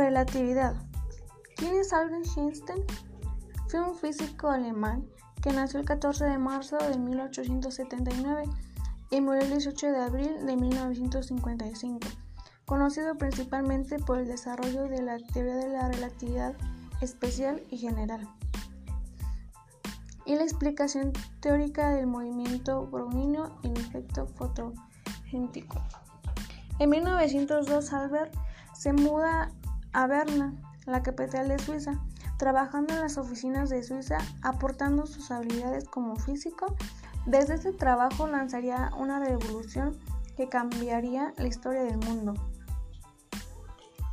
Relatividad. ¿Quién es Albert Einstein? Fue un físico alemán que nació el 14 de marzo de 1879 y murió el 18 de abril de 1955, conocido principalmente por el desarrollo de la teoría de la relatividad especial y general y la explicación teórica del movimiento browniano y el efecto fotogénico. En 1902 Albert se muda a Berna, la capital de Suiza, trabajando en las oficinas de Suiza, aportando sus habilidades como físico. Desde este trabajo lanzaría una revolución que cambiaría la historia del mundo.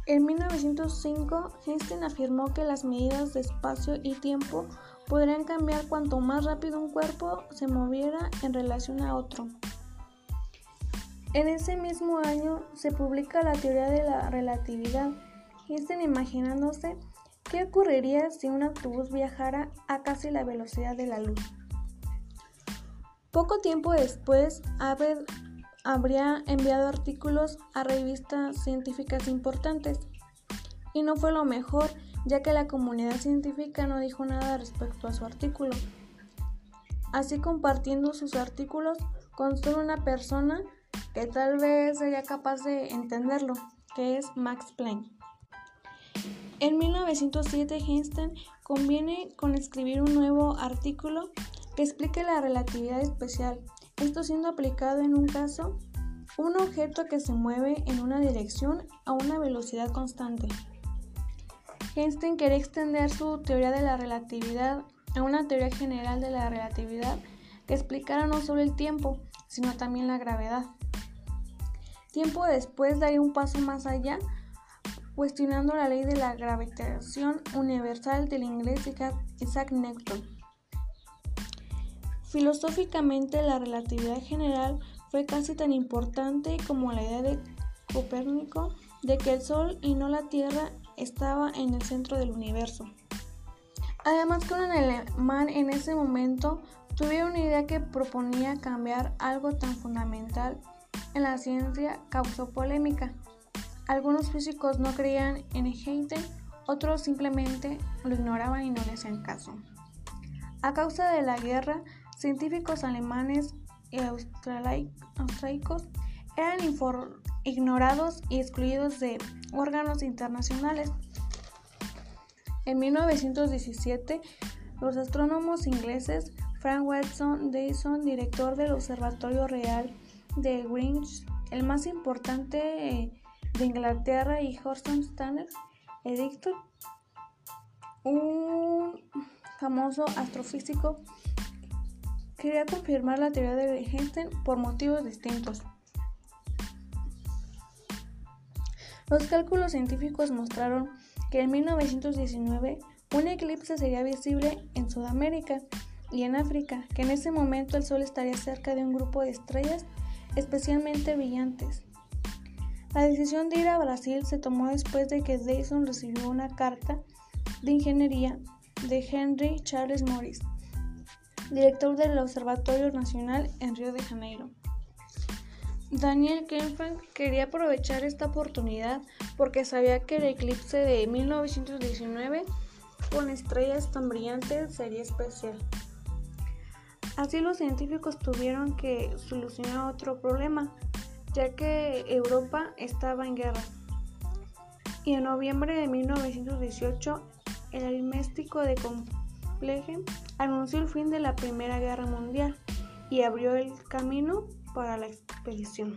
En 1905, Einstein afirmó que las medidas de espacio y tiempo podrían cambiar cuanto más rápido un cuerpo se moviera en relación a otro. En ese mismo año se publica la teoría de la relatividad, Einstein imaginándose qué ocurriría si un autobús viajara a casi la velocidad de la luz. Poco tiempo después, Abel habría enviado artículos a revistas científicas importantes. Y no fue lo mejor, ya que la comunidad científica no dijo nada respecto a su artículo. Así compartiendo sus artículos con solo una persona que tal vez sería capaz de entenderlo, que es Max Planck. En 1907 Einstein conviene con escribir un nuevo artículo que explique la relatividad especial esto siendo aplicado en un caso, un objeto que se mueve en una dirección a una velocidad constante. Einstein quería extender su teoría de la relatividad a una teoría general de la relatividad que explicara no solo el tiempo, sino también la gravedad. Tiempo después daría un paso más allá, cuestionando la ley de la gravitación universal del inglés Isaac Newton. Filosóficamente, la relatividad general fue casi tan importante como la idea de Copérnico de que el Sol y no la Tierra estaba en el centro del universo. Además que un alemán en ese momento tuviera una idea que proponía cambiar algo tan fundamental en la ciencia causó polémica. Algunos físicos no creían en Einstein, otros simplemente lo ignoraban y no le hacían caso. A causa de la guerra, científicos alemanes y austriacos eran ignorados y excluidos de órganos internacionales. En 1917, los astrónomos ingleses Frank Watson Dyson, director del Observatorio Real de Greenwich, el más importante eh, de Inglaterra, y Houston Stanley Edictor, un famoso astrofísico quería confirmar la teoría de Einstein por motivos distintos. Los cálculos científicos mostraron que en 1919 un eclipse sería visible en Sudamérica y en África, que en ese momento el Sol estaría cerca de un grupo de estrellas especialmente brillantes. La decisión de ir a Brasil se tomó después de que Dyson recibió una carta de ingeniería de Henry Charles Morris, director del Observatorio Nacional en Río de Janeiro. Daniel Kempfert quería aprovechar esta oportunidad porque sabía que el eclipse de 1919 con estrellas tan brillantes sería especial. Así los científicos tuvieron que solucionar otro problema, ya que Europa estaba en guerra. Y en noviembre de 1918, el aritmético de Compleje anunció el fin de la Primera Guerra Mundial y abrió el camino para la expedición.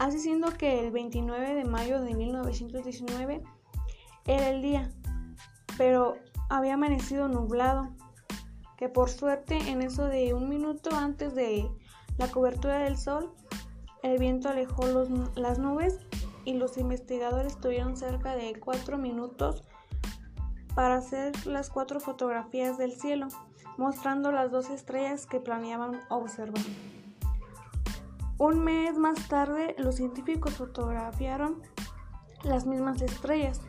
Así siendo que el 29 de mayo de 1919 era el día, pero había amanecido nublado, que por suerte en eso de un minuto antes de la cobertura del sol, el viento alejó las nubes y los investigadores tuvieron cerca de cuatro minutos para hacer las cuatro fotografías del cielo, mostrando las dos estrellas que planeaban observar. Un mes más tarde, los científicos fotografiaron las mismas estrellas.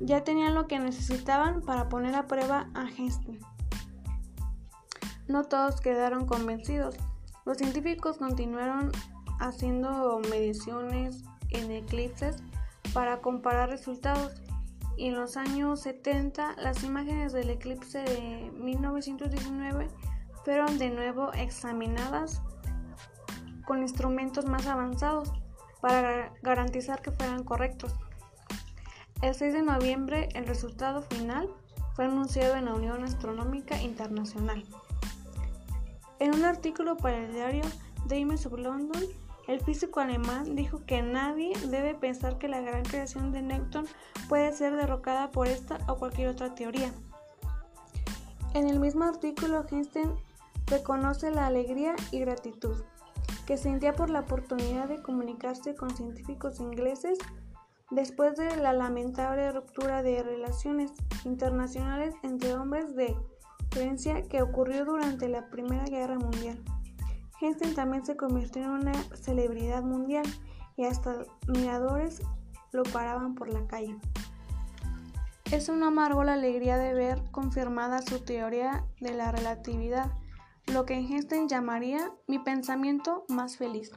Ya tenían lo que necesitaban para poner a prueba a Einstein. No todos quedaron convencidos. Los científicos continuaron haciendo mediciones en eclipses para comparar resultados y en los años 70 las imágenes del eclipse de 1919 fueron de nuevo examinadas con instrumentos más avanzados para garantizar que fueran correctos. El 6 de noviembre el resultado final fue anunciado en la Unión Astronómica Internacional. En un artículo para el diario Times of London, el físico alemán dijo que nadie debe pensar que la gran creación de Newton puede ser derrocada por esta o cualquier otra teoría. En el mismo artículo, Einstein reconoce la alegría y gratitud que sentía por la oportunidad de comunicarse con científicos ingleses después de la lamentable ruptura de relaciones internacionales entre hombres de creencia que ocurrió durante la Primera Guerra Mundial. Einstein también se convirtió en una celebridad mundial y hasta admiradores lo paraban por la calle. Es una amargo la alegría de ver confirmada su teoría de la relatividad, lo que Einstein llamaría mi pensamiento más feliz.